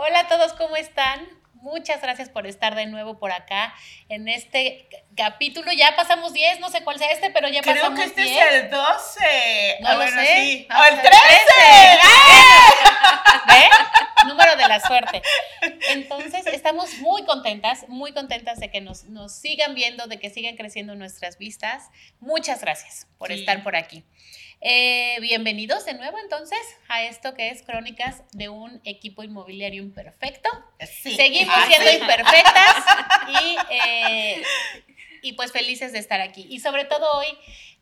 Hola a todos, ¿cómo están? Muchas gracias por estar de nuevo por acá en este capítulo. Ya pasamos 10, no sé cuál sea este, pero ya Creo pasamos que este 10. es el 12. No Ah, lo bueno, sé. sí. ¡O el a- 13! ¿Ve? Número de la suerte. Entonces, estamos muy contentas, muy contentas de que nos, nos sigan viendo, de que sigan creciendo nuestras vistas. Muchas gracias por Sí. estar por aquí. Eh, bienvenidos de nuevo entonces a esto que es Crónicas de un equipo inmobiliario imperfecto. Sí. Seguimos Ah, siendo sí. imperfectas y, eh, y pues felices de estar aquí. Y sobre todo hoy,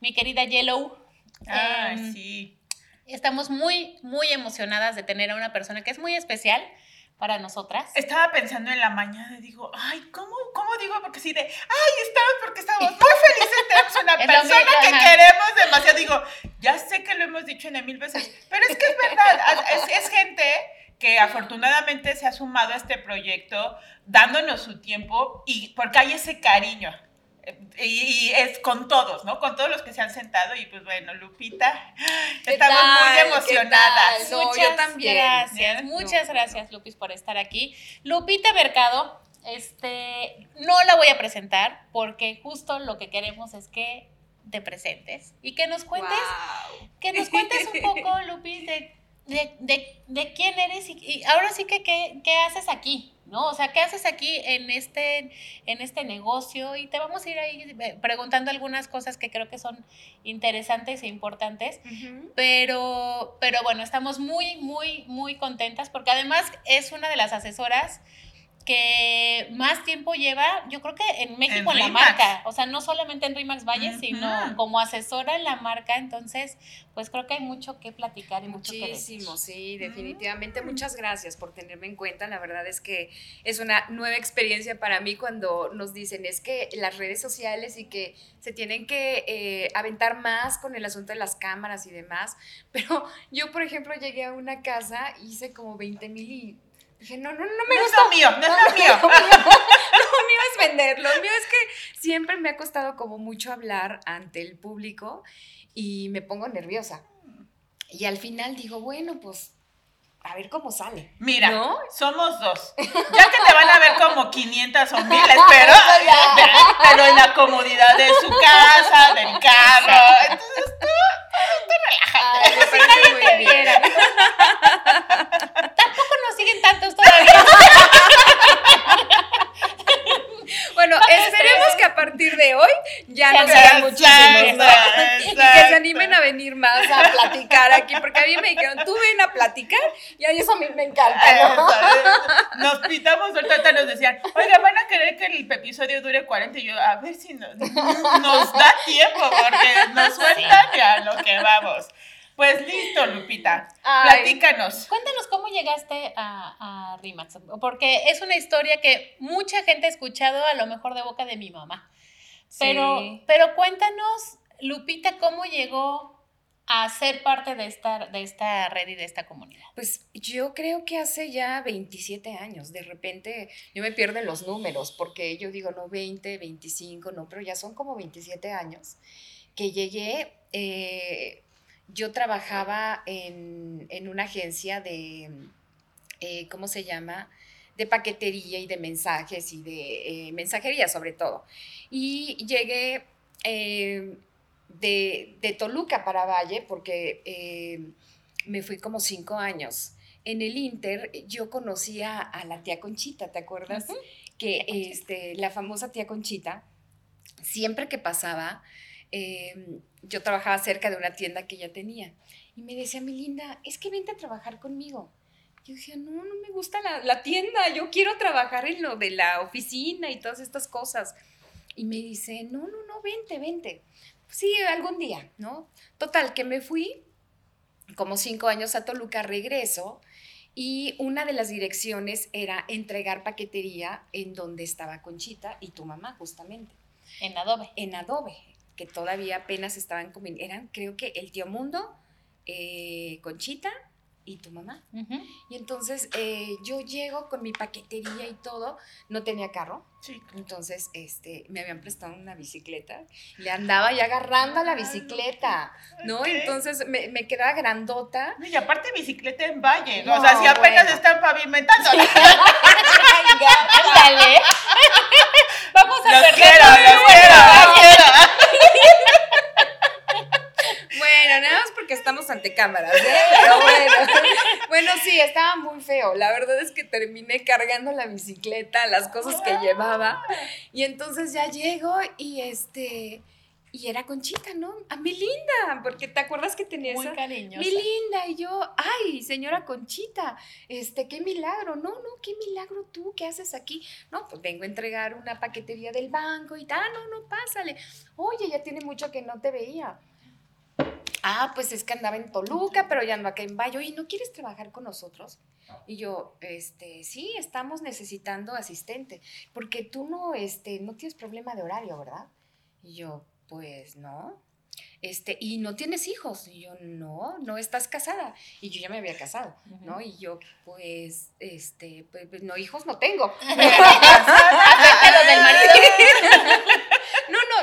mi querida Yellow, em, sí. estamos muy, muy emocionadas de tener a una persona que es muy especial para nosotras. Estaba pensando en la mañana digo, ay, ¿cómo, cómo digo? Porque sí de, ay, estamos porque estamos muy felices, tenemos una persona que queremos demasiado. Digo, ya sé que lo hemos dicho en mil veces, pero es que es verdad, es, es gente que afortunadamente se ha sumado a este proyecto dándonos su tiempo y porque hay ese cariño. Y, y es con todos, ¿no? Con todos los que se han sentado y pues bueno, Lupita, ¿Qué estamos tal? muy ¿Qué emocionadas. No, muchas yo también. gracias, ¿Eh? muchas No. gracias, Lupis, por estar aquí. Lupita Mercado, este, no la voy a presentar porque justo lo que queremos es que te presentes y que nos cuentes que nos cuentes un poco, Lupis, de, de, de- de quién eres y, y ahora sí que qué, qué haces aquí, ¿no? O sea, ¿qué haces aquí en este, en este negocio? Y te vamos a ir ahí eh, preguntando algunas cosas que creo que son interesantes e importantes. Pero, pero bueno, estamos muy, muy, muy contentas porque además es una de las asesoras que más tiempo lleva, yo creo que en México en, En la marca, o sea, no solamente en Rimax Valle, sino como asesora en la marca, entonces, pues creo que hay mucho que platicar y mucho que decir. Muchísimo, sí, definitivamente. Muchas gracias por tenerme en cuenta. La verdad es que es una nueva experiencia para mí cuando nos dicen es que las redes sociales y que se tienen que eh, aventar más con el asunto de las cámaras y demás. Pero yo, por ejemplo, llegué a una casa, hice como 20 mil y dije, no, no, no me No es gusta lo mío, no es lo mío. Lo mío es vender, lo mío es que siempre me ha costado como mucho hablar ante el público y me pongo nerviosa. Y al final digo, bueno, pues a ver cómo sale. Mira, ¿No? somos dos. Ya que te van a ver como 500 o 1000, espero, pero en la comodidad de su casa, del carro. Entonces tú, tú relájate. Ay, me parece muy bien. Tampoco nos siguen tantos todavía. Bueno, esperemos que a partir de hoy ya Ya nos ¿no? exacto, Y que se animen a venir más a platicar aquí, porque a mí me dijeron, tú ven a platicar, y a eso a mí me encanta, ¿no? Eso, Nos pitamos, ahorita nos decían, oiga, van a querer que el episodio dure 40 y yo, a ver si nos, nos da tiempo, porque nos sueltan y a lo que vamos. Pues listo, Lupita, Ay. platícanos. Cuéntanos cómo llegaste a, a Rimax, porque es una historia que mucha gente ha escuchado a lo mejor de boca de mi mamá. Pero, Sí. pero cuéntanos, Lupita, cómo llegó a ser parte de esta, de esta red y de esta comunidad. Pues yo creo que hace ya 27 años, de repente yo me pierdo en los números, porque yo digo, no, 20, 25, no, pero ya son como 27 años que llegué, eh, yo trabajaba en, en una agencia de, eh, ¿cómo se llama? De paquetería y de mensajes y de eh, mensajería sobre todo. Y llegué eh, de, de Toluca para Valle porque... eh, me fui como cinco años. En el Inter yo conocía a la tía Conchita, ¿te acuerdas? Ujú. Que este, la famosa tía Conchita, siempre que pasaba, eh, yo trabajaba cerca de una tienda que ella tenía. Y me decía, mi linda, es que vente a trabajar conmigo. Yo decía, no, no me gusta la, la tienda, yo quiero trabajar en lo de la oficina y todas estas cosas. Y me dice, no, no, no, vente, vente. Sí, algún día, ¿no? Total, que me fui como cinco años a Toluca, regreso y una de las direcciones era entregar paquetería en donde estaba Conchita y tu mamá, justamente, En Adobe. en Adobe, que todavía apenas estaban comiendo. Eran, creo que el tío Mundo, eh, Conchita y tu mamá. Y entonces eh, yo llego con mi paquetería y todo, no tenía carro, Sí. entonces este, me habían prestado una bicicleta, le andaba ya agarrando a la bicicleta, ¿no? Entonces me, me quedaba grandota. No, Y aparte bicicleta en valle, No, o sea, si apenas bueno. están pavimentando. Ándale. Vamos a Los perder quiero, los quiero, trabajo. los quiero. Bueno, nada más porque estamos ante cámaras, ¿eh? Pero bueno. Bueno, sí, estaba muy feo. La verdad es que terminé cargando la bicicleta, las cosas que llevaba. Y entonces ya llego y este. Y era Conchita, ¿no? A mi linda, porque te acuerdas que tenía Muy esa. cariñosa. Mi linda, y yo, ay, señora Conchita, este, qué milagro, no, no, qué milagro tú, ¿qué haces aquí? No, pues vengo a entregar una paquetería del banco y tal, "Ah, no, no, pásale. Oye, ya tiene mucho que no te veía. Ah, pues es que andaba en Toluca, pero ya ando acá en Valle. Oye, ¿no quieres trabajar con nosotros? Y yo, este, sí, estamos necesitando asistente, porque tú no, este, no tienes problema de horario, ¿verdad? Y yo, pues no. Este, y no tienes hijos. Y yo, no, no estás casada. Y yo ya me había casado, ¿no? Y yo, pues, este, pues, pues, no, hijos no tengo. Del marido.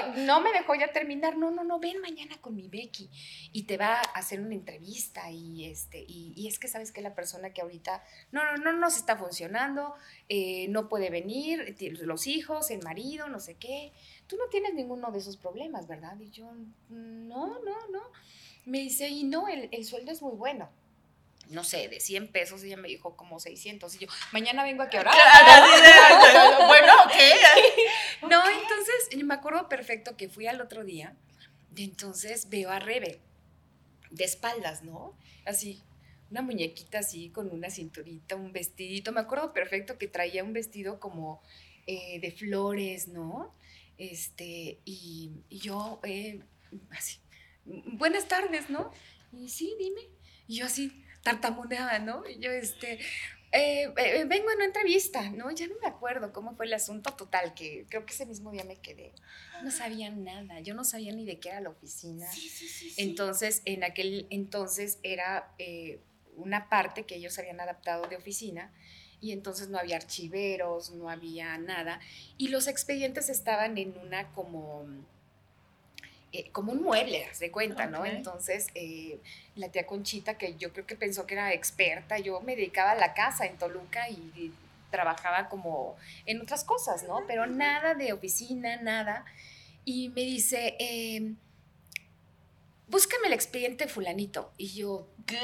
No, me dejó ya terminar. No, no, no, ven mañana con mi Becky y te va a hacer una entrevista y este, y, es que sabes que la persona que ahorita no, no, no nos está funcionando, eh, no puede venir, los hijos, el marido, no sé qué. Tú no tienes ninguno de esos problemas, ¿verdad? Y yo, no, no, no. Me dice, y no, el, el sueldo es muy bueno. No sé, de 100 pesos, ella me dijo como 600. Y yo, mañana vengo a qué hora. Bueno, ok. No, entonces yo me acuerdo perfecto que fui al otro día y entonces veo a Rebe de espaldas, ¿no? Así, una muñequita así con una cinturita, un vestidito. Me acuerdo perfecto que traía un vestido como eh, de flores, ¿no? Este, y, y yo, eh, así, buenas tardes, ¿no? Y sí, dime. Y yo así, tartamudeaba, ¿no? Y yo, este, eh, eh, vengo a una entrevista, ¿no? Ya no me acuerdo cómo fue el asunto total, que creo que ese mismo día me quedé. No sabía nada, yo no sabía ni de qué era la oficina. Sí, sí, sí, sí. Entonces, en aquel entonces era eh, una parte que ellos habían adaptado de oficina y entonces no había archiveros, no había nada. Y los expedientes estaban en una como... eh, como un mueble, haz de cuenta, ¿no? Entonces, eh, la tía Conchita, que yo creo que pensó que era experta, yo me dedicaba a la casa en Toluca y, y trabajaba como en otras cosas, ¿no? Pero nada de oficina, nada. Y me dice, eh, búscame el expediente fulanito. Y yo, ¿Qué?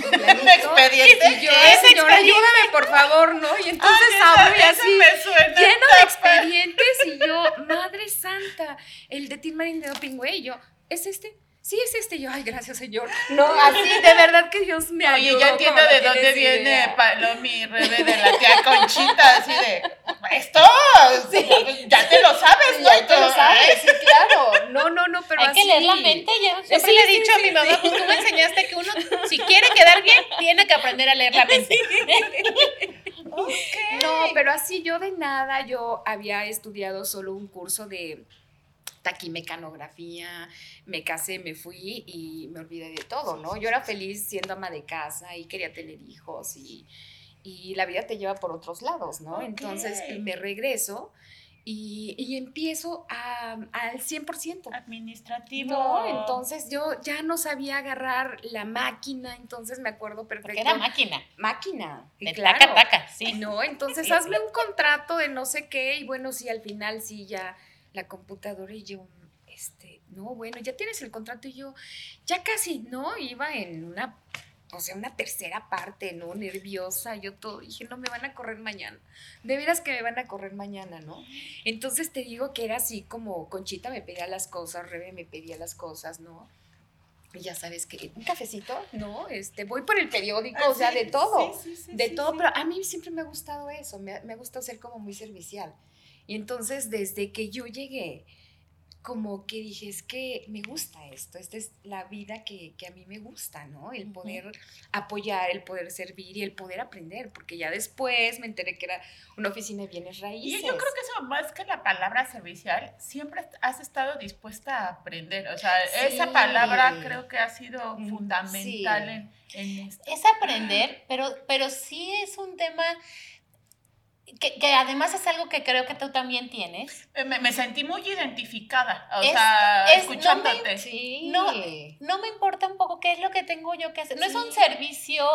fulanito. ¿Un expediente? Y yo, ¿Qué señora, ayúdame, por favor, ¿no? Y entonces Ay, abro y así, me suena lleno de expedientes. Y yo, madre santa, el de Tim Marín de Doping Way. Y yo, ¿es este? Sí, es este. Y yo, ay, gracias, señor. No, así, de verdad que Dios me Oye, ayudó. ya entiendo de dónde viene. Palomi Rebe de la tía Conchita, así de, esto, ya te lo sabes, ¿no? Ya te lo sabes, sí, claro. No, no, no, pero Hay así. que leer la mente. Yo siempre Sí, le he sí, dicho a mi mamá, pues tú me enseñaste que uno, si quiere quedar bien, tiene que aprender a leer la mente. Ok. No, pero así yo de nada, yo había estudiado solo un curso de taquimecanografía, me casé, me fui y me olvidé de todo, ¿no? Yo era feliz siendo ama de casa y quería tener hijos y, y la vida te lleva por otros lados, ¿no? Entonces me regreso y, y empiezo a, al 100%. Administrativo. No, entonces yo ya no sabía agarrar la máquina, entonces me acuerdo perfecto. Porque era máquina. máquina. y De claro. taca, taca, sí. No, entonces hazme un contrato de no sé qué y bueno, sí, al final sí ya la computadora y yo, este, no, bueno, ya tienes el contrato y yo, ya casi, ¿no? Iba en una, o sea, una tercera parte, ¿no? Nerviosa, yo todo, dije, no, me van a correr mañana, de veras que me van a correr mañana, ¿no? Entonces te digo que era así como Conchita me pedía las cosas, Rebe me pedía las cosas, ¿no? Y ya sabes que un cafecito, ¿no? Este, voy por el periódico, o sea, de todo Sí, sí, sí, de todo, pero a mí siempre me ha gustado eso, me, me ha gustado ser como muy servicial. Y entonces, desde que yo llegué, como que dije, es que me gusta esto, esta es la vida que, que a mí me gusta, ¿no? El poder apoyar, el poder servir y el poder aprender, porque ya después me enteré que era una oficina de bienes raíces. Y yo creo que eso, más que la palabra servicial, siempre has estado dispuesta a aprender, o sea, esa palabra creo que ha sido fundamental en, en esto. Es aprender, pero, pero sí es un tema que, que, además es algo que creo que tú también tienes. Me, me sentí muy identificada, o sea, escuchándote. No me, no, me importa un poco qué es lo que tengo yo que hacer. No es un servicio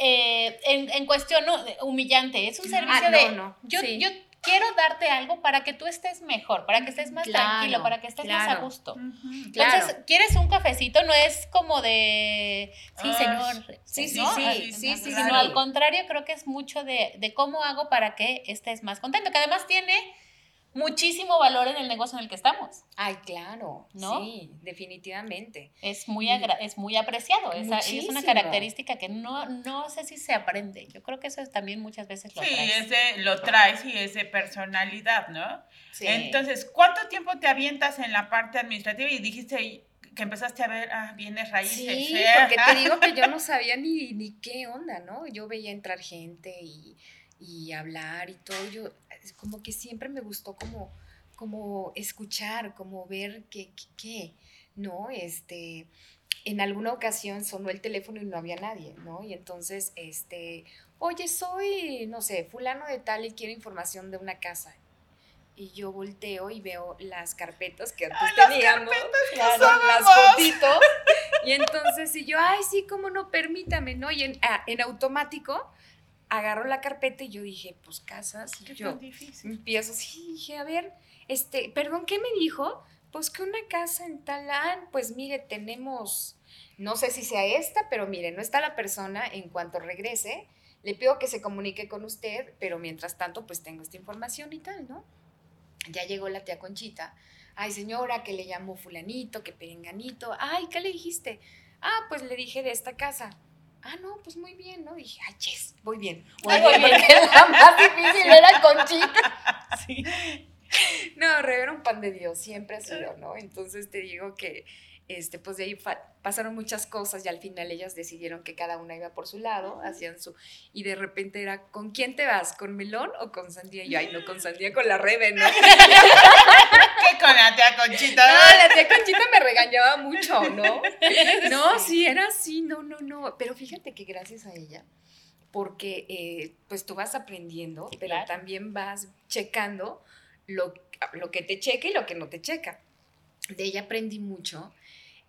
eh, en, en, cuestión humillante, es un ah, servicio de... No, yo, yo quiero darte algo para que tú estés mejor, para que estés más tranquilo, para que estés más a gusto. Entonces, ¿quieres un cafecito? No es como de, sí, señor. Sí, sí, sí, sí, sí, Sino al contrario, creo que es mucho de, de cómo hago para que estés más contento, que además tiene muchísimo valor en el negocio en el que estamos. Ay, claro, ¿no? Sí, definitivamente. Es muy, es muy apreciado, es, es, una característica que no, no sé si se aprende. Yo creo que eso es, también muchas veces lo sí, traes. Sí, lo traes y es de personalidad, ¿no? Sí. Entonces, ¿cuánto tiempo te avientas en la parte administrativa y dijiste que empezaste a ver, ah, bienes raíces? Sí, porque te digo que yo no sabía ni, ni qué onda, ¿no? Yo veía entrar gente y y hablar y todo, yo como que siempre me gustó como, como escuchar, como ver qué, qué, ¿no? Este, en alguna ocasión sonó el teléfono y no había nadie, ¿no? Y entonces, este, oye, soy, no sé, fulano de tal y quiero información de una casa. Y yo volteo y veo las carpetas que antes teníamos, las, fotitos. Y entonces, y yo, ay, sí, cómo no, permítame, ¿no? Y en, ah, en automático, agarro la carpeta y yo dije, pues casas. Y yo empiezo así, dije, a ver, este, perdón, ¿qué me dijo? Pues que una casa en Talán, pues mire, tenemos, no sé si sea esta, pero mire, no está la persona, en cuanto regrese, le pido que se comunique con usted, pero mientras tanto, pues tengo esta información y tal, ¿no? Ya llegó la tía Conchita. Ay, señora, que le llamó fulanito, que perenganito. Ay, ¿qué le dijiste? Ah, pues le dije de esta casa ah, no, pues muy bien, ¿no? dije, ay, yes, voy bien. Voy bien, porque la más difícil era Conchita. Sí. No, Rebe era un pan de Dios, siempre ha sido, ¿no? Entonces te digo que, este, pues de ahí pasaron muchas cosas y al final ellas decidieron que cada una iba por su lado, hacían su, y de repente era, ¿con quién te vas? ¿Con Melón o con Sandía? Y yo, ay, no, con Sandía, con la Rebe, ¿no? ¿Qué con la tía Conchita? No, la tía Conchita me regañaba mucho, ¿no? No, sí, era así, no, no, no, pero fíjate que gracias a ella, porque eh, pues tú vas aprendiendo, pero también vas checando lo, lo que te checa y lo que no te checa. De ella aprendí mucho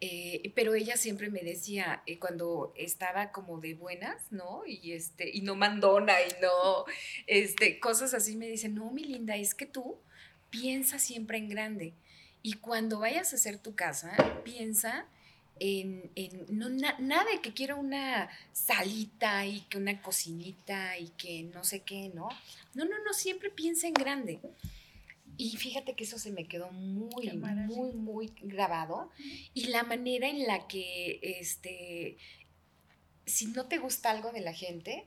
eh, pero ella siempre me decía, eh, cuando estaba como de buenas, ¿no? Y, este, y no mandona y no, este, cosas así, me dice, no, mi linda, es que tú piensa siempre en grande. Y cuando vayas a hacer tu casa, piensa en, en no, nada de que quiero una salita y que una cocinita y que no sé qué, ¿no? No, no, no, siempre piensa en grande. Y fíjate que eso se me quedó muy, muy, muy grabado. Y la manera en la que, este, si no te gusta algo de la gente,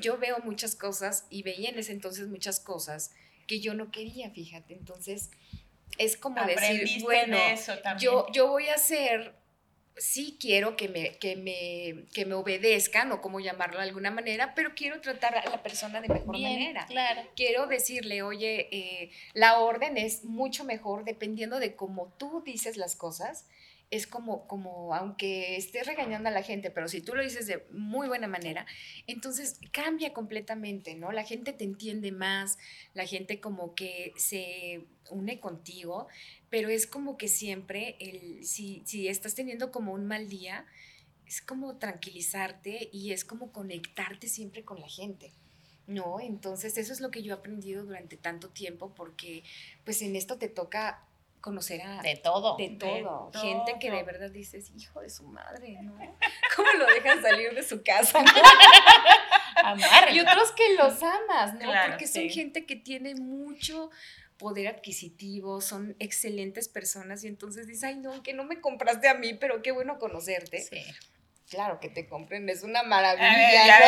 yo veo muchas cosas y veía en ese entonces muchas cosas que yo no quería, fíjate. Entonces, es como decir, bueno, yo, yo voy a hacer sí quiero que me, que me, que me obedezcan o como llamarlo de alguna manera, pero quiero tratar a la persona de mejor manera. Claro. Quiero decirle, oye, eh, la orden es mucho mejor dependiendo de cómo tú dices las cosas es como, como, aunque estés regañando a la gente, pero si tú lo dices de muy buena manera, entonces cambia completamente, ¿no? La gente te entiende más, la gente como que se une contigo, pero es como que siempre, el, si, si estás teniendo como un mal día, es como tranquilizarte y es como conectarte siempre con la gente. ¿no? Entonces eso es lo que yo he aprendido durante tanto tiempo porque pues en esto te toca conocer a... De todo. De todo. Gente que de verdad dices, hijo de su madre, ¿no? ¿Cómo lo dejan salir de su casa? y otros que los amas, ¿no? Porque son gente que tiene mucho poder adquisitivo, son excelentes personas y entonces dices, ay, no, que no me compraste a mí, pero qué bueno conocerte. Sí. Claro que te compren, es una maravilla.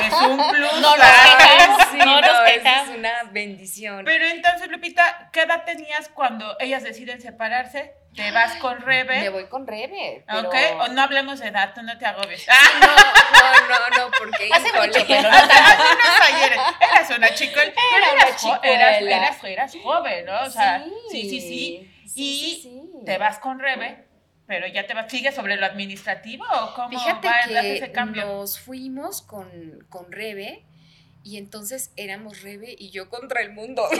es un plus. No nos quejamos, no, nos quejamos. Es una bendición. Pero entonces, Lupita, ¿qué edad tenías cuando ellas deciden separarse? ¿Te vas con Rebe? Me voy con Rebe. Pero... Ok, o no hablemos de edad, tú no te agobies. No, no, no, no, porque. Hace híjole. mucho, pero no Hace unos ayeres, eras una chica, Era eras, una eras, eras, eras joven, ¿no? O sea, sí, sí, sí. Sí, y sí, sí. te vas con Rebe, pero ya te vas, ¿sigues sobre lo administrativo o cómo Fíjate va que ese cambio? nos fuimos con, con Rebe y entonces éramos Rebe y yo contra el mundo.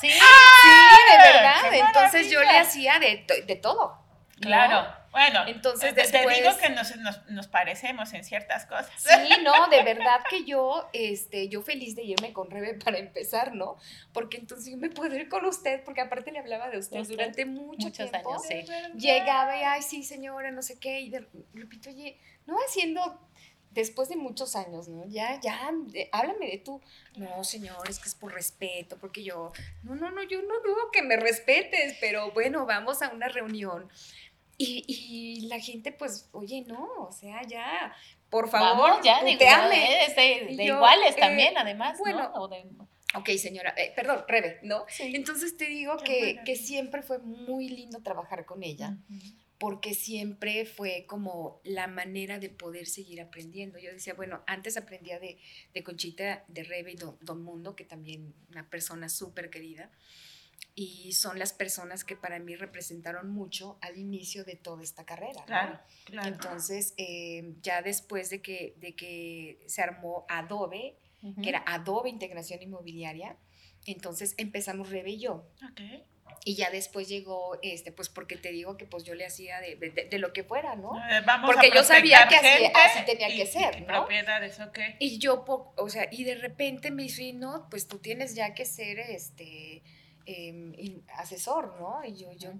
Sí. Sí, de verdad. ¡Qué Entonces yo le hacía de, to- de todo. ¿no? Bueno, Entonces, te- te después- digo que nos, nos, nos parecemos en ciertas cosas. Sí, no, de verdad que yo, este, yo feliz de irme con Rebe para empezar, ¿no? Porque entonces yo me puedo ir con usted, porque aparte le hablaba de usted Usted, durante mucho muchos tiempo. años, sí. Llegaba y, ay, sí, señora, no sé qué, y de, Lupito, oye, no haciendo después de muchos años, ¿no? Ya, ya, de- háblame de tú. No, señor, es que es por respeto, porque yo, no, no, no, yo no dudo que me respetes, pero bueno, vamos a una reunión. Y, y la gente, pues, oye, no, o sea, ya, por favor, Vamos, ya, de, tuteame. es de, de yo, iguales eh, también, además, bueno, ¿no? O de- Ok, señora, eh, perdón, Rebe, ¿no? Sí. Entonces te digo que, que siempre fue muy lindo trabajar con ella porque siempre fue como la manera de poder seguir aprendiendo. Yo decía, bueno, antes aprendía de, de Conchita, de Rebe y Don, Don Mundo, que también una persona súper querida, y son las personas que para mí representaron mucho al inicio de toda esta carrera. ¿no? Claro, claro. Entonces, eh, ya después de que, de que se armó Adobe, Ujú. que era Adobe Integración Inmobiliaria, entonces empezamos Rebe y yo. Ok. Y ya después llegó, este, pues porque te digo que pues yo le hacía de, de- de lo que fuera, ¿no? Eh, Vamos Porque a yo sabía que así- así tenía y- que ser, y ¿no? Propiedades, ok. Y yo, o sea, y de repente me dice, no, pues tú tienes ya que ser, este, em, asesor, ¿no? Y yo, yo,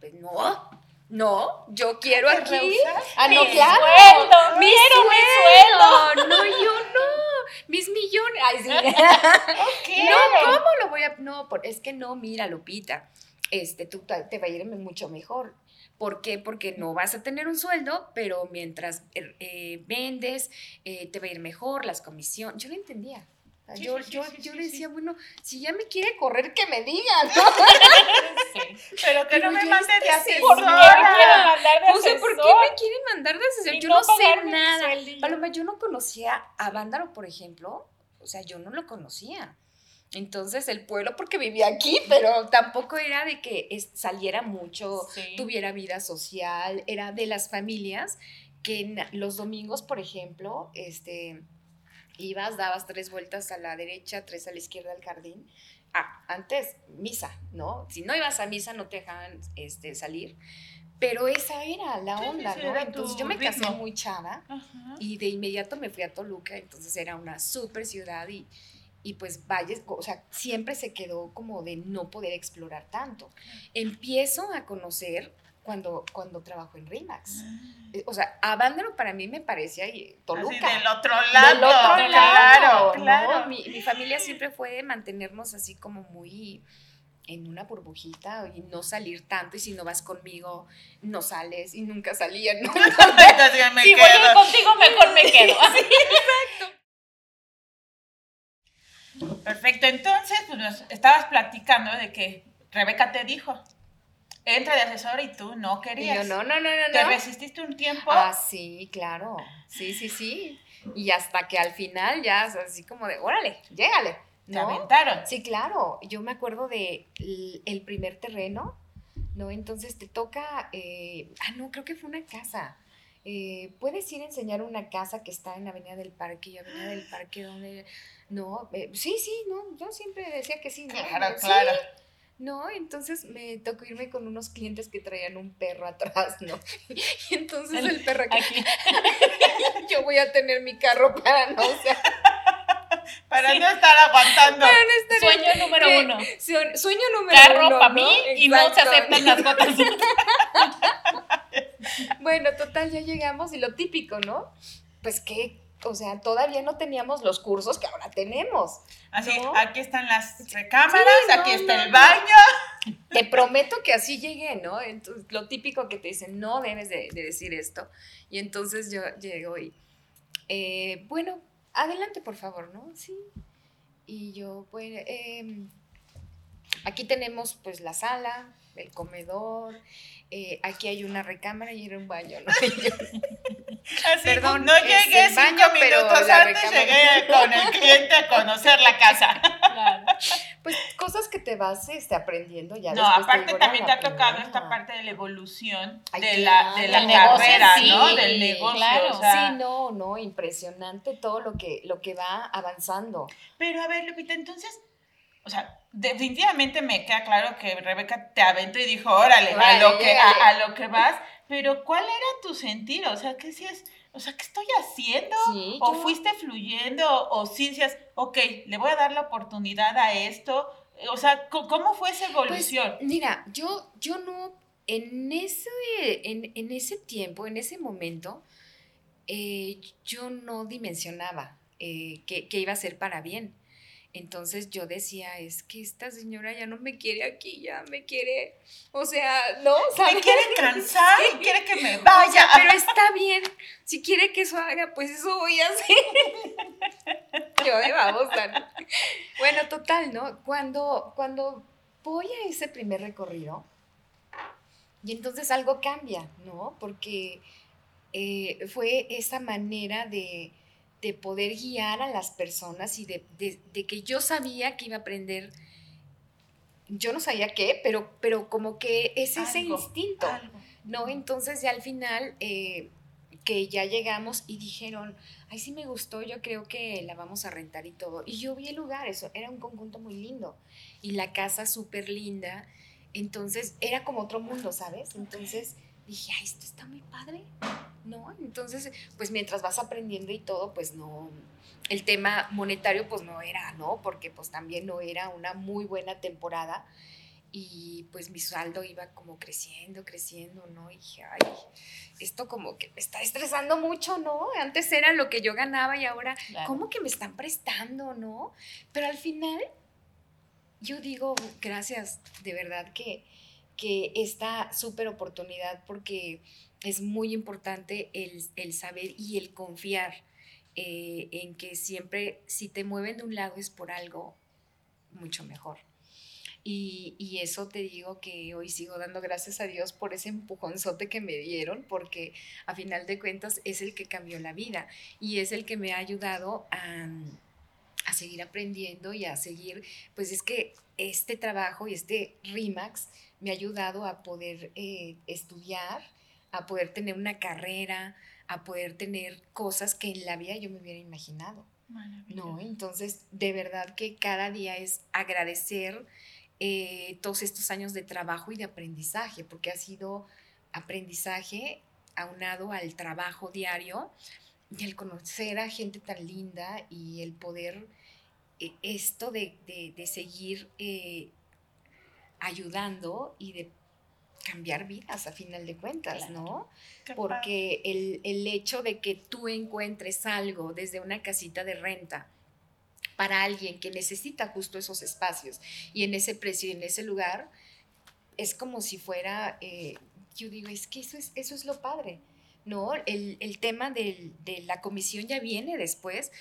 pues, no, no, yo quiero ¿Te aquí. rehusas? Ah, no, Mi claro. sueldo, mi sueldo. No, yo no, mis millones. Ay, sí. No, ¿cómo lo voy a.? No, por- es que no, mira, Lupita, este, tú te va a ir mucho mejor. ¿Por qué? Porque no vas a tener un sueldo, pero mientras eh, eh, vendes, eh, te va a ir mejor, las comisiones. Yo lo entendía. O sea, Sí, yo sí, yo, sí, yo le sí. decía, bueno, si ya me quiere correr, que me diga, ¿no? Sí. Pero que Pero no me mande de este ¿Por qué me asesora. quieren mandar de O sea, ¿por qué asesor? me quieren mandar de asesor? Y Yo no no, sé nada. Paloma, yo no conocía a Vándaro, por ejemplo. O sea, yo no lo conocía. Entonces, el pueblo, porque vivía aquí, pero tampoco era de que saliera mucho, Sí. tuviera vida social, era de las familias que en los domingos, por ejemplo, este, ibas, dabas tres vueltas a la derecha, tres a la izquierda al jardín. Ah, antes, misa, ¿no? Si no ibas a misa, no te dejaban este, salir. Pero esa era la sí, onda, sí, ¿no? Entonces yo me casé muy chava Ajá. y de inmediato me fui a Toluca, entonces era una super ciudad y, y pues Valles, o sea, siempre se quedó como de no poder explorar tanto. Empiezo a conocer cuando, cuando trabajo en RIMAX. Eh, O sea, Avándaro para mí me parecía y Toluca. Así del otro lado. Del otro claro, lado, ¿no? claro. Mi, mi familia siempre fue de mantenernos así como muy en una burbujita y no salir tanto y si no vas conmigo no sales y nunca salían. ¿no? Entonces ya me Si voy a ir quedo. contigo, mejor me quedo. Perfecto, entonces pues nos estabas platicando de que Rebeca te dijo, entra de asesor y tú no Y querías. yo, no, no, no, no, Te no. resististe un tiempo. Ah, sí, claro. Sí, sí, sí. Y hasta que al final ya, así como de, órale, llégale. te ¿no? aventaron. Sí, claro. Yo me acuerdo de el, primer terreno, ¿no? Entonces te toca, eh, ah, no, creo que fue una casa. Eh, Puedes ir a enseñar una casa que está en Avenida del Parque y Avenida del Parque donde, no, eh, sí, sí, no, yo siempre decía que sí, ¿no? Claro, Sí, claro. No, entonces me tocó irme con unos clientes que traían un perro atrás, ¿no? Y entonces el, El- perro que Aquí. yo voy a tener mi carro para no, o sea, Para Sí. no estar aguantando. para no estar Sueño número que- uno. Sue- Sueño número Carro uno. para ¿no? mí y no se aceptan las cuotas. Bueno, total, ya llegamos y lo típico, ¿no? Pues que, o sea, todavía no teníamos los cursos que ahora tenemos. Así, ¿no? aquí están las recámaras, Sí, aquí no, está no, el baño. Te prometo que así llegué, ¿no? Entonces, lo típico que te dicen, no debes de, de decir esto. Y entonces yo llego y, eh, bueno, adelante, por favor, ¿no? Sí. Y yo, pues, em, aquí tenemos pues la sala, el comedor, eh, aquí hay una recámara y era un baño, ¿no? Perdón, no llegué cinco minutos antes, llegué con el cliente a conocer la casa. Claro. Pues cosas que te vas este, aprendiendo ya. No, aparte también te ha tocado esta parte de la evolución de la, de la carrera, ¿no? Del negocio. Claro. sí, no, no, impresionante todo lo que, lo que va avanzando. Pero a ver, Lupita, entonces, o sea, definitivamente me queda claro que Rebeca te aventó y dijo, órale, a, lo que, a, lo que vas, pero ¿cuál era tu sentir? O sea, ¿qué si es, o sea, ¿qué estoy haciendo? o fuiste fluyendo, o decías, ok, le voy a dar la oportunidad a esto. O sea, ¿cómo fue esa pues, evolución? mira, yo, yo no, en ese, en, ese tiempo, en ese momento, eh, yo no dimensionaba eh, que, que iba a ser para bien. Entonces yo decía, es que esta señora ya no me quiere aquí, ya me quiere, o sea, no, o me quiere cansar, quiere que me vaya. pero está bien, si quiere que eso haga, pues eso voy a hacer. yo de vamos, Bueno, total, ¿no? Cuando, cuando voy a ese primer recorrido, y entonces algo cambia, ¿no? Porque eh, fue esa manera de de poder guiar a las personas y de, que yo sabía que iba a aprender, yo no sabía qué, pero, pero como que es ese instinto, ¿no? Entonces ya al final eh, que ya llegamos y dijeron, ay, sí me gustó, yo creo que la vamos a rentar y todo. Y yo vi el lugar, eso era un conjunto muy lindo y la casa súper linda. Entonces era como otro mundo, ¿sabes? Entonces dije, ay, esto está muy padre, ¿no? Entonces, pues mientras vas aprendiendo y todo, pues no, el tema monetario pues no era, ¿no? Porque pues también no era una muy buena temporada y pues mi saldo iba como creciendo, creciendo, ¿no? Y dije, ay, esto como que me está estresando mucho, ¿no? Antes era lo que yo ganaba y ahora, ¿cómo que me están prestando, ¿no? Pero al final, yo digo, gracias, de verdad que que esta súper oportunidad porque es muy importante el, saber y el confiar eh, en que siempre si te mueven de un lado es por algo mucho mejor. Y, eso te digo que hoy sigo dando gracias a Dios por ese empujonzote que me dieron, porque a final de cuentas es el que cambió la vida y es el que me ha ayudado a, a seguir aprendiendo y a seguir, pues es que este trabajo y este RIMAX me ha ayudado a poder eh, estudiar, a poder tener una carrera, a poder tener cosas que en la vida yo me hubiera imaginado. No, entonces de verdad que cada día es agradecer eh, todos estos años de trabajo y de aprendizaje, porque ha sido aprendizaje aunado al trabajo diario y el conocer a gente tan linda y el poder eh, esto de, de, seguir ayudando y de cambiar vidas a final de cuentas, ¿no? Porque el, el, hecho de que tú encuentres algo desde una casita de renta para alguien que necesita justo esos espacios y en ese precio y en ese lugar, es como si fuera, eh, yo digo, es que eso es, eso es lo padre, ¿no? El, el tema del, de la comisión ya viene después,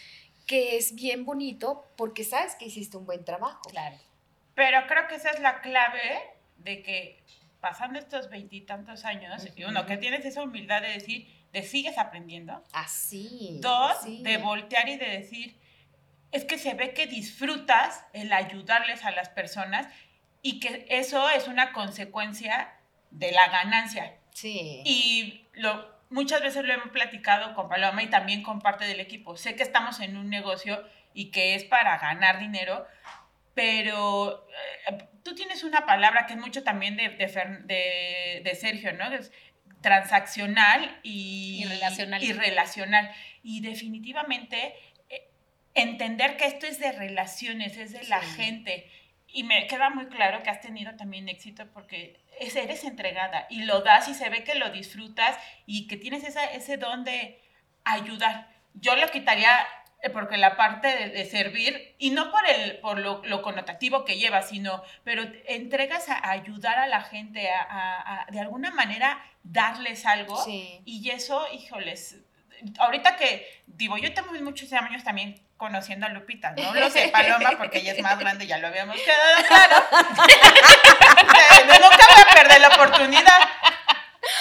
que es bien bonito porque sabes que hiciste un buen trabajo. Claro. Pero creo que esa es la clave de que pasando estos veintitantos años, y uno, que tienes esa humildad de decir, de sigues aprendiendo. Así. Dos, de voltear y de decir, es que se ve que disfrutas el ayudarles a las personas y que eso es una consecuencia de la ganancia. Sí. Y lo, muchas veces lo hemos platicado con Paloma y también con parte del equipo. Sé que estamos en un negocio y que es para ganar dinero, pero eh, tú tienes una palabra que es mucho también de, de, de, Sergio, ¿no? Es transaccional y, relacional. Y relacional. Y definitivamente eh, entender que esto es de relaciones, es de la gente. Y me queda muy claro que has tenido también éxito porque eres entregada y lo das y se ve que lo disfrutas y que tienes esa, ese don de ayudar. Yo lo quitaría porque la parte de, servir, y no por, el, por lo, lo, connotativo que lleva, sino, pero entregas a, ayudar a la gente, a, de alguna manera darles algo, y eso, híjoles, ahorita que, digo, yo tengo muchos años también conociendo a Lupita. No lo sé, Paloma, porque ella es más grande, ya lo habíamos quedado claro. Nunca voy a perder la oportunidad.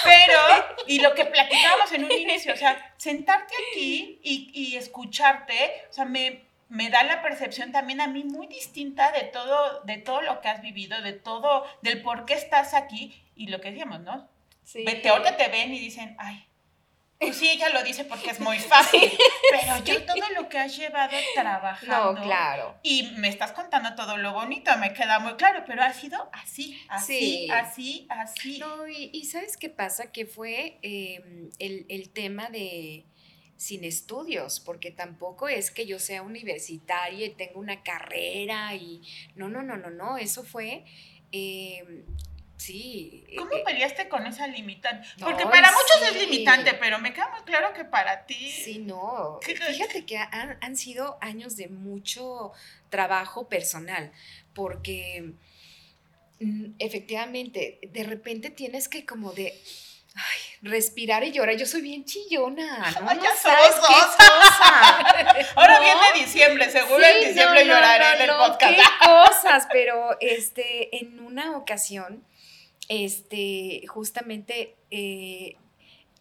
Pero, y lo que platicábamos en un inicio, o sea, sentarte aquí y, y escucharte, o sea, me, me da la percepción también a mí muy distinta de todo, de todo lo que has vivido, de todo, del por qué estás aquí y lo que decíamos, ¿no? Sí. Vete, ahorita te ven y dicen, ay, pues sí, ella lo dice porque es muy fácil, pero yo todo lo que has llevado trabajando. No, claro. Y me estás contando todo lo bonito, me queda muy claro, pero ha sido así, así, Sí. así, así. No, y, y ¿sabes qué pasa? Que fue eh, el, el tema de sin estudios, porque tampoco es que yo sea universitaria y tenga una carrera y no, no, no, no, no, eso fue, eh, sí. ¿Cómo eh, peleaste con esa limitante? No, Porque para muchos es limitante, pero me queda muy claro que para ti... Sí, no. ¿Qué- Fíjate que han, han sido años de mucho trabajo personal, porque mm, efectivamente, de repente tienes que como de ay, respirar y llorar. Yo soy bien chillona, ¿no? Ay, No ya sabes qué cosa. Ahora ¿no? viene diciembre, seguro Sí, en diciembre no, lloraré en el podcast. Qué cosas, pero este, en una ocasión, este, justamente eh,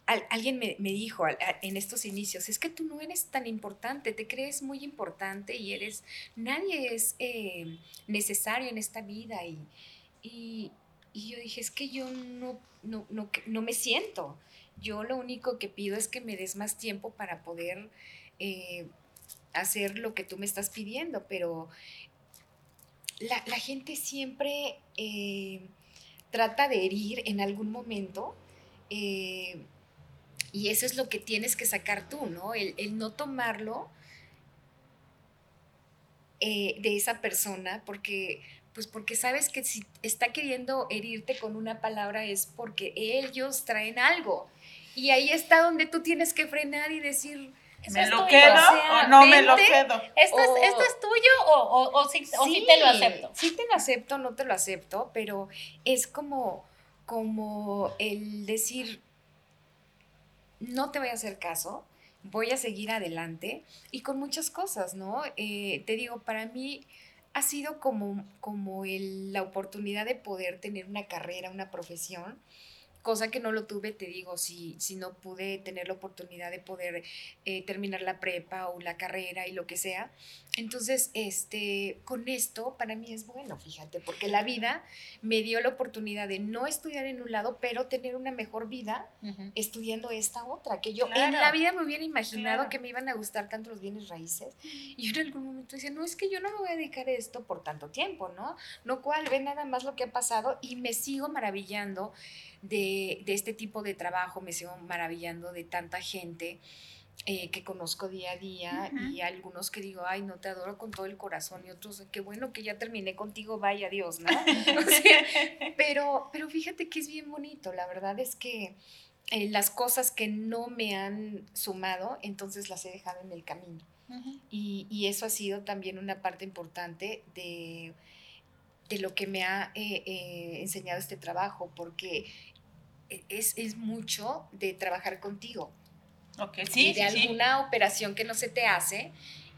al- alguien me, me dijo al- a- en estos inicios, es que tú no eres tan importante, te crees muy importante y eres, nadie es eh, necesario en esta vida y, y, y yo dije, es que yo no, no, no, no me siento. Yo lo único que pido es que me des más tiempo para poder eh, hacer lo que tú me estás pidiendo, pero la, la gente siempre trata de herir en algún momento eh, y eso es lo que tienes que sacar tú, ¿no? El, no tomarlo eh, de esa persona porque pues porque sabes que si está queriendo herirte con una palabra es porque ellos traen algo. Y ahí está donde tú tienes que frenar y decir, ¿Me es lo tuyo. quedo o sea, o no me lo quedo? ¿Esto, O- es, ¿Esto es tuyo o, o, o, sí, o sí te lo acepto? Sí te lo acepto, no te lo acepto, pero es como, como el decir, no te voy a hacer caso, voy a seguir adelante y con muchas cosas, ¿no? Eh, te digo, para mí ha sido como, como el- la oportunidad de poder tener una carrera, una profesión, cosa que no lo tuve, te digo, si, si no pude tener la oportunidad de poder eh, terminar la prepa o la carrera y lo que sea. Entonces, este, con esto para mí es bueno, fíjate, porque la vida me dio la oportunidad de no estudiar en un lado, pero tener una mejor vida estudiando esta otra, que yo en la vida me hubiera imaginado Claro. que me iban a gustar tanto los bienes raíces. Y yo en algún momento decía, no, es que yo no me voy a dedicar a esto por tanto tiempo, ¿no? No cual, ve nada más lo que ha pasado y me sigo maravillando de, de este tipo de trabajo, me sigo maravillando de tanta gente. Eh, que conozco día a día y algunos que digo, ay, no te adoro con todo el corazón y otros, qué bueno que ya terminé contigo, vaya Dios, ¿no? O sea, pero, pero fíjate que es bien bonito, la verdad es que eh, las cosas que no me han sumado, entonces las he dejado en el camino. Y, y eso ha sido también una parte importante de, de lo que me ha eh, enseñado este trabajo, porque es, es mucho de trabajar contigo Ok, y sí, de sí, sí. alguna operación que no se te hace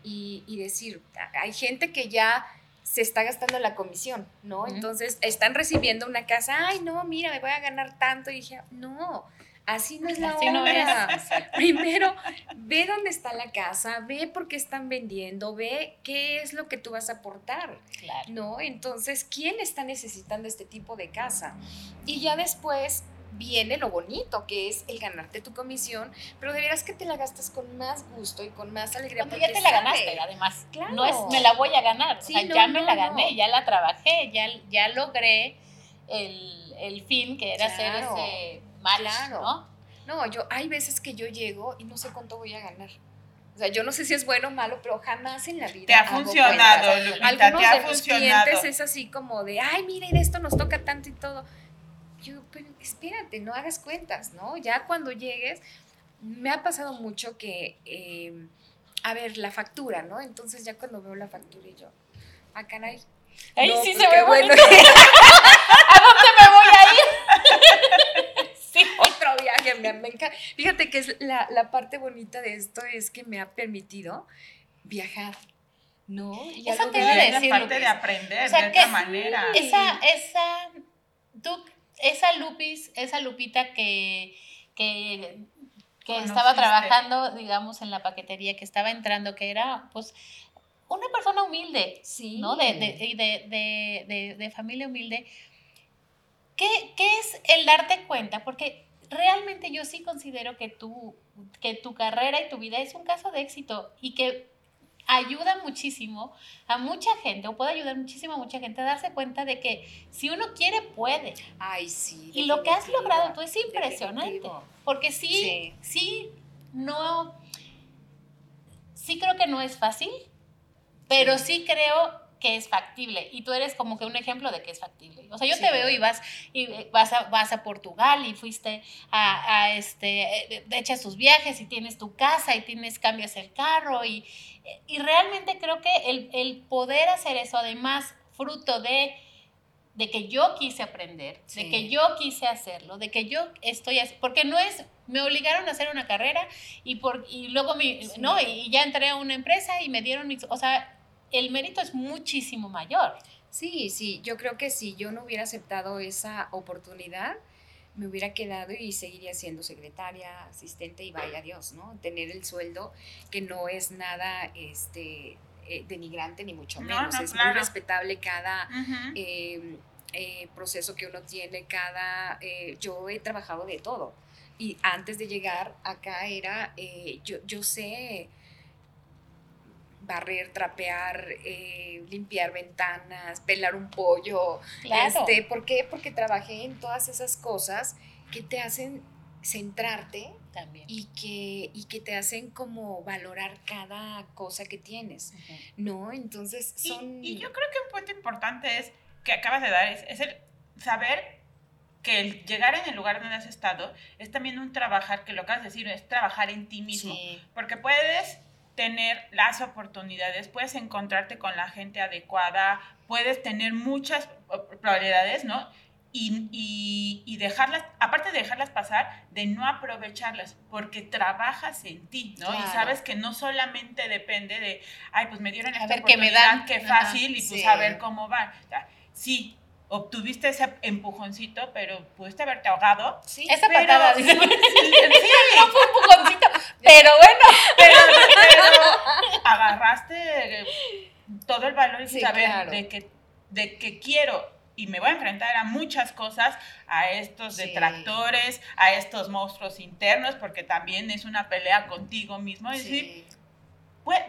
y, y decir, "A- hay gente que ya se está gastando la comisión, ¿no? Ujú. Entonces están recibiendo una casa, ay, no, mira, me voy a ganar tanto. Y dije, no, así no es la Así no es. Exacto. Primero, ve dónde está la casa, ve por qué están vendiendo, ve qué es lo que tú vas a aportar. Claro. ¿no? Entonces, ¿quién está necesitando este tipo de casa? Y ya después viene lo bonito, que es el ganarte tu comisión, pero de veras que te la gastas con más gusto y con más alegría. Cuando ya porque te la ganaste, además. Claro. No es me la voy a ganar. Sí, o sea, no, ya me no, la no. gané, ya la trabajé, ya, ya logré el, el fin que era hacer Claro, ese match, claro. ¿no? No, yo, hay veces que yo llego y no sé cuánto voy a ganar. O sea, yo no sé si es bueno o malo, pero jamás en la vida. Te ha hago funcionado. Lupita, Algunos te ha de mis funcionado. clientes es así como de, ay, mira, y de esto nos toca tanto y todo. Yo, pero espérate, no hagas cuentas, ¿no? Ya cuando llegues, me ha pasado mucho que, eh, a ver, la factura, ¿no? Entonces ya cuando veo la factura y yo, ah, caray. Ahí no, sí pues se ve bueno. ¿A dónde me voy a ir? sí. Otro viaje, me, me encanta. Fíjate que es la, la parte bonita de esto es que me ha permitido viajar. ¿No? Y Eso te iba a decir, parte de aprender de otra manera. Esa, esa, tú, esa Lupis, esa Lupita que, que, que estaba trabajando, digamos, en la paquetería, que estaba entrando, que era, pues, una persona humilde, sí. ¿no? De, de, de, de, familia humilde. ¿Qué, ¿Qué, es el darte cuenta? Porque realmente yo sí considero que, tú, que tu carrera y tu vida es un caso de éxito y que ayuda muchísimo a mucha gente, o puede ayudar muchísimo a mucha gente a darse cuenta de que si uno quiere, puede. Ay, sí. Y lo que has logrado tú es impresionante. Porque sí, sí, sí, no, sí creo que no es fácil, pero sí creo que es factible. Y tú eres como que un ejemplo de que es factible. O sea, yo te veo y vas y vas a, vas a Portugal y fuiste a, a este, eh, echas tus viajes y tienes tu casa y tienes, cambias el carro y, y realmente creo que el, el poder hacer eso, además, fruto de de que yo quise aprender, de que yo quise hacerlo, de que yo estoy porque no es me obligaron a hacer una carrera y por y luego mi, no y ya entré a una empresa y me dieron o sea el mérito es muchísimo mayor. Sí, sí, yo creo que si yo no hubiera aceptado esa oportunidad, me hubiera quedado y seguiría siendo secretaria, asistente y vaya Dios, ¿no? Tener el sueldo que no es nada este, eh, denigrante ni mucho menos, es muy respetable cada... Em, eh, proceso que uno tiene, cada... Eh, yo he trabajado de todo y antes de llegar acá era, yo, yo sé barrer, trapear, eh, limpiar ventanas, pelar un pollo. Este, ¿Por qué? Porque trabajé en todas esas cosas que te hacen centrarte También. Y, que, y que te hacen como valorar cada cosa que tienes, ¿no? Entonces son... Y, yo creo que un punto importante es, que acabas de dar, es, el saber que el llegar en el lugar donde has estado es también un trabajar, que lo que has de decir es trabajar en ti mismo, porque puedes tener las oportunidades, puedes encontrarte con la gente adecuada, puedes tener muchas probabilidades, ¿no? Y, y, dejarlas, aparte de dejarlas pasar, de no aprovecharlas, porque trabajas en ti, ¿no? Y sabes que no solamente depende de, ay, pues me dieron esta oportunidad, qué fácil, y pues a ver cómo van. sí, obtuviste ese empujoncito, pero pudiste haberte ahogado. Sí, esa pero, patada. Sí, sí, pero bueno. Pero, agarraste todo el valor y sí, saber de, que, de que quiero y me voy a enfrentar a muchas cosas, a estos detractores, a estos monstruos internos, porque también es una pelea contigo mismo. Es decir, pues,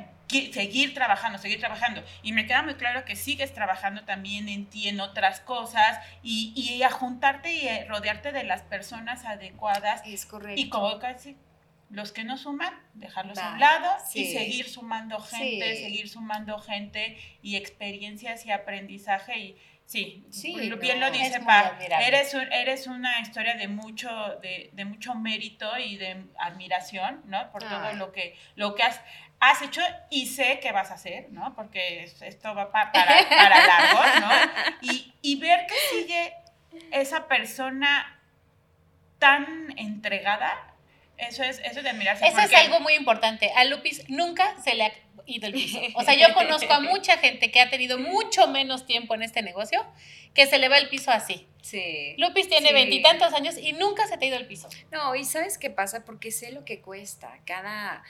seguir trabajando, seguir trabajando. Y me queda muy claro que sigues trabajando también en ti, en otras cosas, y, y a juntarte y a rodearte de las personas adecuadas. Es correcto. Y como casi los que no suman, dejarlos a un lado y seguir sumando gente, seguir sumando gente y experiencias y aprendizaje y sí, bien lo dice Pa, eres, eres una historia de mucho, de, de, mucho mérito y de admiración, ¿no? Por todo lo que, lo que has, has hecho y sé que vas a hacer, ¿no? Porque esto va para, para largo, ¿no? Y, y ver que sigue esa persona tan entregada, eso es, eso es de admirarse. Eso es algo muy importante. A Lupis nunca se le ha ido el piso. O sea, yo conozco a mucha gente que ha tenido mucho menos tiempo en este negocio que se le va el piso así. Sí. Lupis tiene veintitantos años y nunca se te ha ido el piso. No, y ¿sabes qué pasa? Porque sé lo que cuesta. Cada...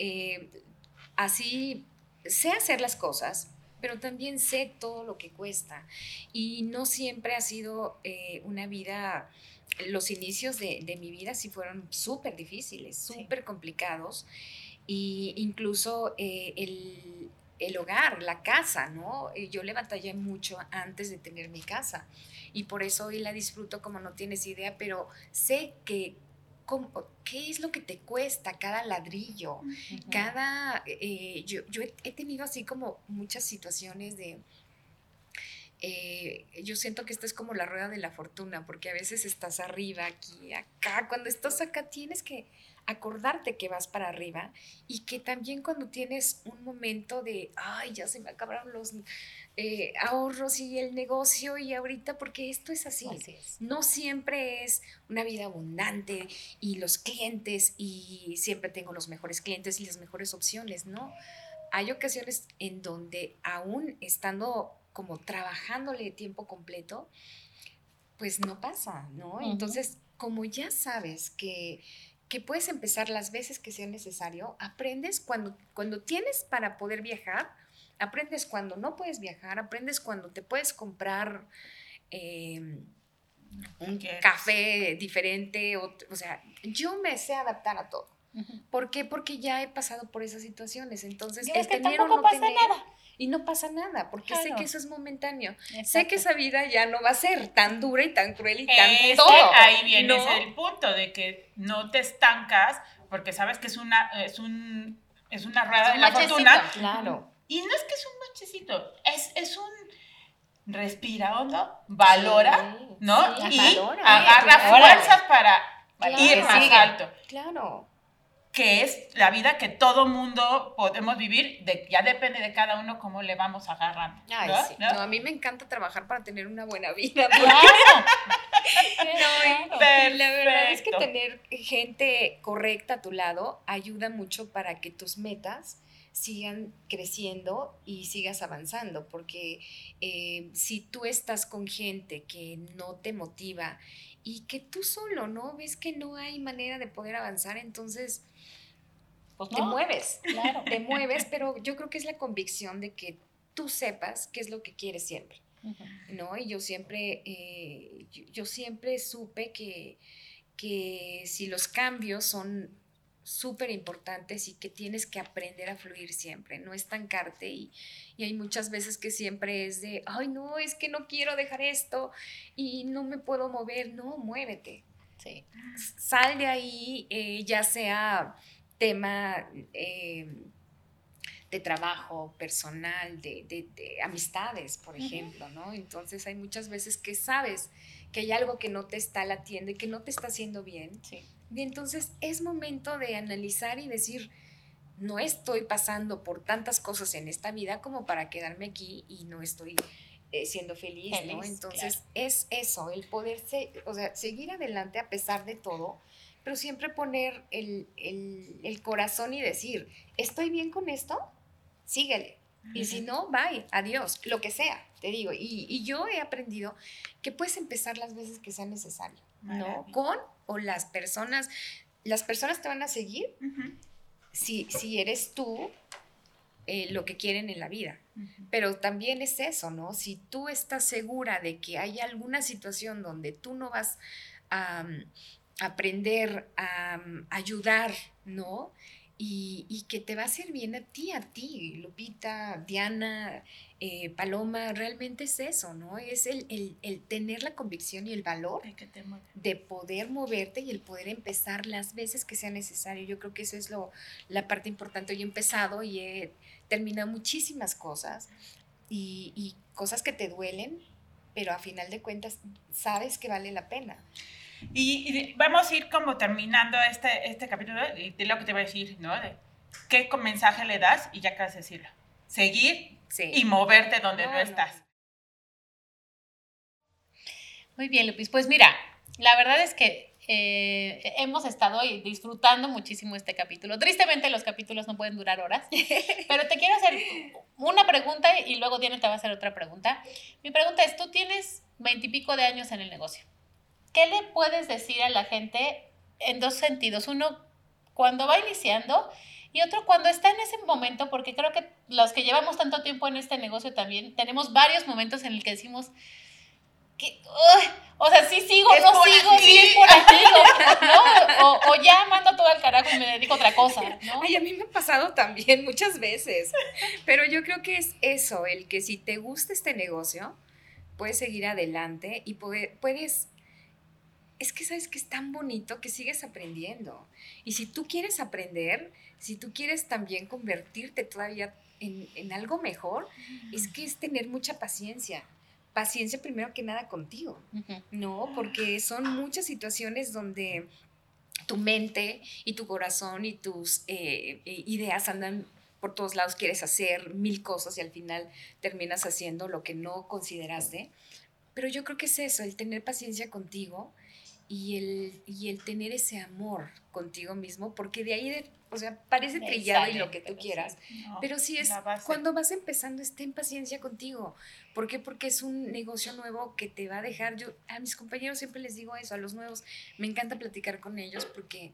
Eh, así sé hacer las cosas, pero también sé todo lo que cuesta. Y no siempre ha sido eh, una vida, los inicios de, mi vida sí fueron súper difíciles, súper complicados. Y incluso eh, el, el, hogar, la casa, ¿no? Eh, yo le batallé mucho antes de tener mi casa. Y por eso hoy la disfruto como no tienes idea, pero sé que ¿qué es lo que te cuesta cada ladrillo? Cada, eh, yo, he, tenido así como muchas situaciones de, eh, yo siento que esta es como la rueda de la fortuna, porque a veces estás arriba, aquí, acá, cuando estás acá tienes que acordarte que vas para arriba y que también cuando tienes un momento de, ay, ya se me acabaron los eh, ahorros y el negocio y ahorita, porque esto es así. No siempre es una vida abundante y los clientes y siempre tengo los mejores clientes y las mejores opciones, ¿no? hay ocasiones en donde aún estando como trabajándole tiempo completo, pues no pasa, ¿no? Entonces, como ya sabes que, que, puedes empezar las veces que sea necesario, aprendes cuando, cuando tienes para poder viajar, aprendes cuando no puedes viajar, aprendes cuando te puedes comprar em, un café diferente, o, o sea, yo me sé adaptar a todo. ¿Por qué? Porque ya he pasado por esas situaciones. Entonces, el tener o no pasa nada. Y no pasa nada, porque sé que eso es momentáneo. Sé que esa vida ya no va a ser tan dura y tan cruel y tan todo. Ahí viene el punto de que no te estancas, porque sabes que es una, es un, es una rueda de la fortuna. Claro. Y no es que es un machecito, es, es un respira hondo, valora, ¿no? y agarra fuerzas para ir más alto. Claro que es la vida que todo mundo podemos vivir, de, ya depende de cada uno cómo le vamos agarrando. Ay, sí. ¿no? a mí me encanta trabajar para tener una buena vida. la verdad es que tener gente correcta a tu lado ayuda mucho para que tus metas sigan creciendo y sigas avanzando, porque eh, si tú estás con gente que no te motiva y que tú solo, ¿no? Ves que no hay manera de poder avanzar, entonces pues te mueves, claro. Te mueves, pero yo creo que es la convicción de que tú sepas qué es lo que quieres siempre, ¿no? Y yo siempre, eh, yo, siempre supe que, que si los cambios son súper importantes y que tienes que aprender a fluir siempre, no estancarte y, y, hay muchas veces que siempre es de, ay no, es que no quiero dejar esto y no me puedo mover, no, muévete. Sí. Sal de ahí, eh, ya sea tema eh, de trabajo personal, de, amistades, por ejemplo, ¿no? Entonces hay muchas veces que sabes que hay algo que no te está latiendo y que no te está haciendo bien. Y entonces es momento de analizar y decir, no estoy pasando por tantas cosas en esta vida como para quedarme aquí y no estoy eh, siendo feliz, ¿no? Entonces es eso, el poderse, o sea, seguir adelante a pesar de todo pero siempre poner el, corazón y decir, ¿estoy bien con esto? Síguele. Y si no, bye, adiós, lo que sea, te digo. Y, yo he aprendido que puedes empezar las veces que sea necesario, ¿no? Con o las personas, las personas te van a seguir si, si eres tú eh, lo que quieren en la vida. Pero también es eso, ¿no? Si tú estás segura de que hay alguna situación donde tú no vas a, aprender a mm, ayudar, ¿no? Y, que te va a hacer bien a ti, a ti, Lupita, Diana, eh, Paloma, realmente es eso, ¿no? Es el, tener la convicción y el valor de poder moverte y el poder empezar las veces que sea necesario. Yo creo que eso es lo, la parte importante. Yo he empezado y he terminado muchísimas cosas y, y cosas que te duelen, pero a final de cuentas sabes que vale la pena. Y, vamos a ir como terminando este, este capítulo de, lo que te voy a decir, ¿no? De qué mensaje le das y ya acabas de decirlo. Seguir y moverte donde no, estás. Muy bien, Lupis. Pues mira, la verdad es que eh, hemos estado disfrutando muchísimo este capítulo. Tristemente los capítulos no pueden durar horas, pero te quiero hacer una pregunta y luego Diana te va a hacer otra pregunta. Mi pregunta es, tú tienes veintipico de años en el negocio. ¿Qué le puedes decir a la gente en dos sentidos? Uno, cuando va iniciando y otro, cuando está en ese momento, porque creo que los que llevamos tanto tiempo en este negocio también, tenemos varios momentos en el que decimos, que, o sea, sí sigo, no sigo, sí es por aquí, ¿no? O, ya mando todo al carajo y me dedico a otra cosa, ¿no? Ay, a mí me ha pasado también muchas veces, pero yo creo que es eso, el que si te gusta este negocio, puedes seguir adelante y puedes es que sabes que es tan bonito que sigues aprendiendo. Y si tú quieres aprender, si tú quieres también convertirte todavía en, algo mejor, es que es tener mucha paciencia. Paciencia primero que nada contigo, ¿no? Porque son muchas situaciones donde tu mente y tu corazón y tus eh, eh, ideas andan por todos lados, quieres hacer mil cosas y al final terminas haciendo lo que no consideraste. Pero yo creo que es eso, el tener paciencia contigo y el, y el tener ese amor contigo mismo, porque de ahí, de- o sea, parece trillado y lo que tú sí. quieras, No, pero sí es cuando vas empezando, ten paciencia contigo. ¿Por qué? Porque es un negocio nuevo que te va a dejar. Yo a mis compañeros siempre les digo eso, a los nuevos, me encanta platicar con ellos porque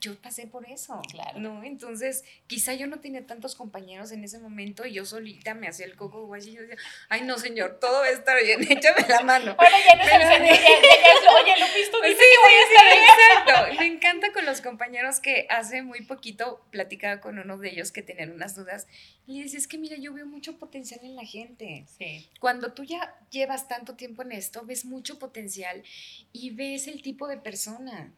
yo pasé por eso. Claro. ¿no? Entonces, quizá yo no tenía tantos compañeros en ese momento y yo solita me hacía el coco guay y yo decía, ay no señor, todo va a estar bien, échame la mano. Ahora ya no Pero- ya- ya oye, Lupis, tú dices que voy a sí, estar bien. Exacto. Me encanta con los compañeros que hace muy poquito platicaba con uno de ellos que tenían unas dudas. Y le decía, es que mira, yo veo mucho potencial en la gente. Sí, Cuando tú ya llevas tanto tiempo en esto, ves mucho potencial y ves el tipo de persona.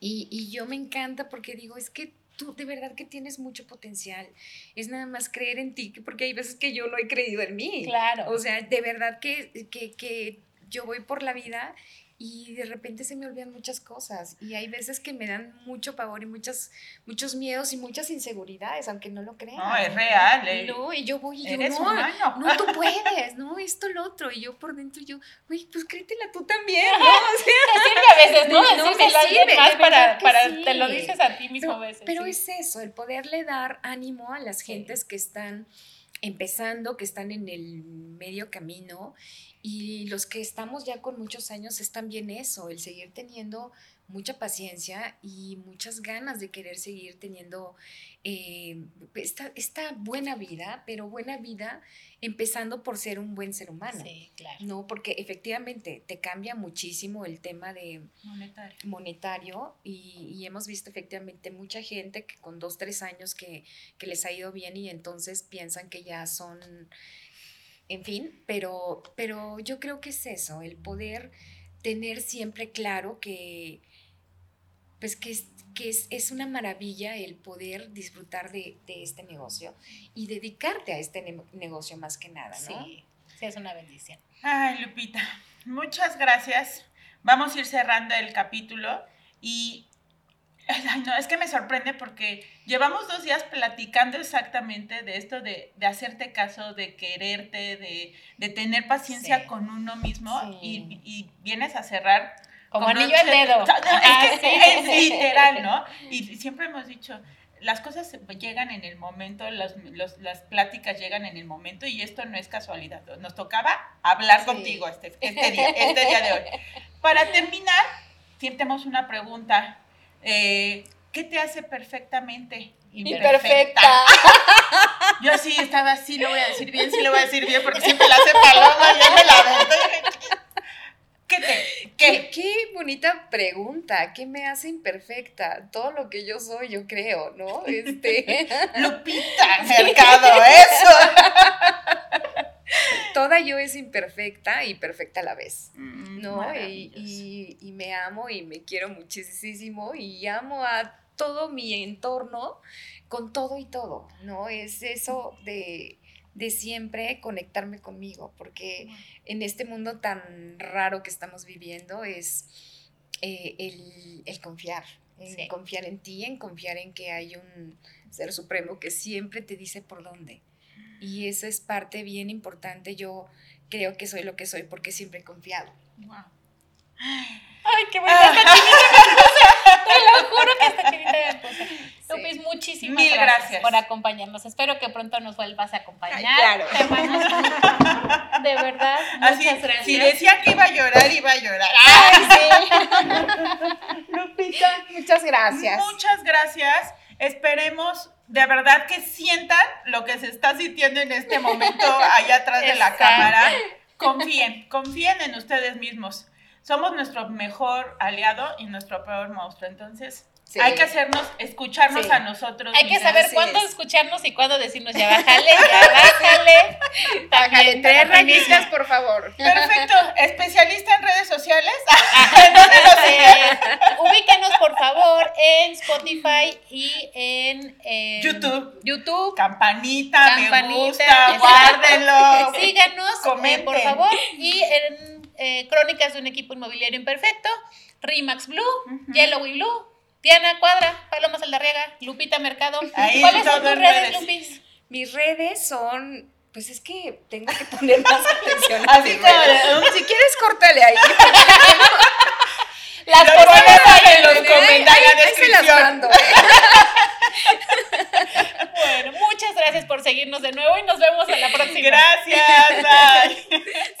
Y, y yo me encanta porque digo, es que tú de verdad que tienes mucho potencial. Es nada más creer en ti, porque hay veces que yo no he creído en mí. claro. O sea, de verdad que, que, que yo voy por la vida y de repente se me olvidan muchas cosas. Y hay veces que me dan mucho pavor y muchas, muchos miedos y muchas inseguridades, aunque no lo crean. No, es real. eh. No, y yo voy y yo, no, no, tú puedes, no, esto, lo otro. Y yo por dentro, yo, güey, pues créetela tú también, ¿no? O sea, a veces, ¿no? No, me a alguien sirve, más para, para sí. te lo dices a ti mismo a pero, veces. pero sí. es eso, el poderle dar ánimo a las Sí. gentes que están empezando, que están en el medio camino y los que estamos ya con muchos años es también eso, el seguir teniendo mucha paciencia y muchas ganas de querer seguir teniendo eh, esta, esta buena vida, pero buena vida empezando por ser un buen ser humano. Sí, claro. No, porque efectivamente te cambia muchísimo el tema de, Monetario. monetario y, y hemos visto efectivamente mucha gente que con dos, tres años que, que les ha ido bien y entonces piensan que ya son, en fin, pero, pero yo creo que es eso, el poder tener siempre claro que, pues que es, que es, es una maravilla el poder disfrutar de, de este negocio y dedicarte a este ne- negocio más que nada, ¿no? Sí, sí, es una bendición. Ay, Lupita, muchas gracias. Vamos a ir cerrando el capítulo y ay, no, es que me sorprende porque llevamos dos días platicando exactamente de esto de, de hacerte caso, de quererte, de, de tener paciencia Sí. con uno mismo Sí. y, y vienes a cerrar Como anillo al dedo. No, es que sí, es literal, ¿no? Y siempre hemos dicho, las cosas llegan en el momento, los- los- las pláticas llegan en el momento y esto no es casualidad. Nos tocaba hablar Sí. contigo este, este día, este día de hoy. Para terminar, siempre tenemos una pregunta. eh, ¿Qué te hace perfectamente? Imperfecta. Yo sí estaba así, lo voy a decir bien, sí lo voy a decir bien, porque siempre la hace paloma, ya me la. ¿Qué te? ¿Qué? ¿Qué? qué bonita pregunta, ¿qué me hace imperfecta? Todo lo que yo soy, yo creo, ¿no? Este, Lupita Mercado, eso. toda yo es imperfecta y perfecta a la vez, ¿no? Y, y- y me amo y me quiero muchísimo y amo a todo mi entorno con todo y todo, ¿no? Es eso de, de siempre conectarme conmigo, porque en este mundo tan raro que estamos viviendo es eh, el, el confiar, en Sí. confiar en ti, en confiar en que hay un ser supremo que siempre te dice por dónde. Y eso es parte bien importante. Yo creo que soy lo que soy porque siempre he confiado. Wow. Ay, qué me puse. Te lo juro que esta chinita me puse. Lupis, muchísimas Mil gracias, gracias. por acompañarnos. Espero que pronto nos vuelvas a acompañar. Ay, claro. Te mando- de verdad, Así, muchas gracias. si decían que iba a llorar, iba a llorar. Ay, sí. Lupita, muchas gracias. Muchas gracias. Esperemos de verdad que sientan lo que se está sintiendo en este momento allá atrás de la cámara. Confíen, confíen en ustedes mismos. Somos nuestro mejor aliado y nuestro peor monstruo. Entonces, Sí. hay que hacernos, escucharnos Sí. a nosotros. Hay que mismos. saber Así cuándo es. escucharnos y cuándo decirnos ya bájale, ya bájale. Bájale tres rayitas, por favor. Perfecto. Especialista en redes sociales. Eh, ubíquenos por favor en Spotify y en, YouTube. YouTube. Campanita, me Campanita, gusta, exacto. guárdenlo. Síganos, eh, Comenten. por favor. Y en eh, Crónicas de un equipo inmobiliario imperfecto, Rimax Blue. Yellow y Blue, Diana Cuadra, Paloma Saldarriaga, Lupita Mercado. Ahí ¿Cuáles son tus redes. Lupis? Mis redes son. Pues es que tengo que poner más atención. Así como de, Si quieres, córtale ahí. La las ahí en los en- comentarios, Ahí- en la ahí las descripción. mando, ¿eh? Bueno, muchas gracias por seguirnos de nuevo y nos vemos en la próxima. Gracias, bye.